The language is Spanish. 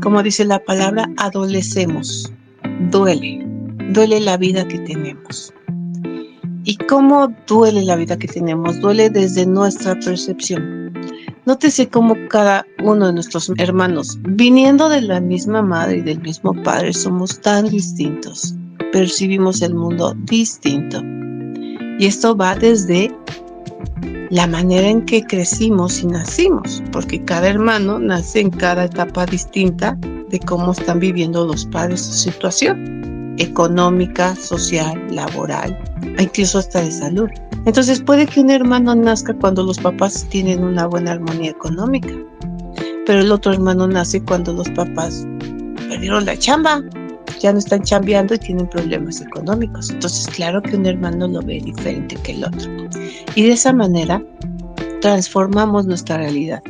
como dice la palabra, adolecemos. Duele, duele la vida que tenemos. ¿Y cómo duele la vida que tenemos? Duele desde nuestra percepción. Nótese cómo cada uno de nuestros hermanos, viniendo de la misma madre y del mismo padre, somos tan distintos. Percibimos el mundo distinto. Y esto va desde la manera en que crecimos y nacimos, porque cada hermano nace en cada etapa distinta de cómo están viviendo los padres su situación económica, social, laboral, incluso hasta de salud. Entonces puede que un hermano nazca cuando los papás tienen una buena armonía económica, pero el otro hermano nace cuando los papás perdieron la chamba, ya no están chambeando y tienen problemas económicos. Entonces claro que un hermano lo ve diferente que el otro. Y de esa manera transformamos nuestra realidad.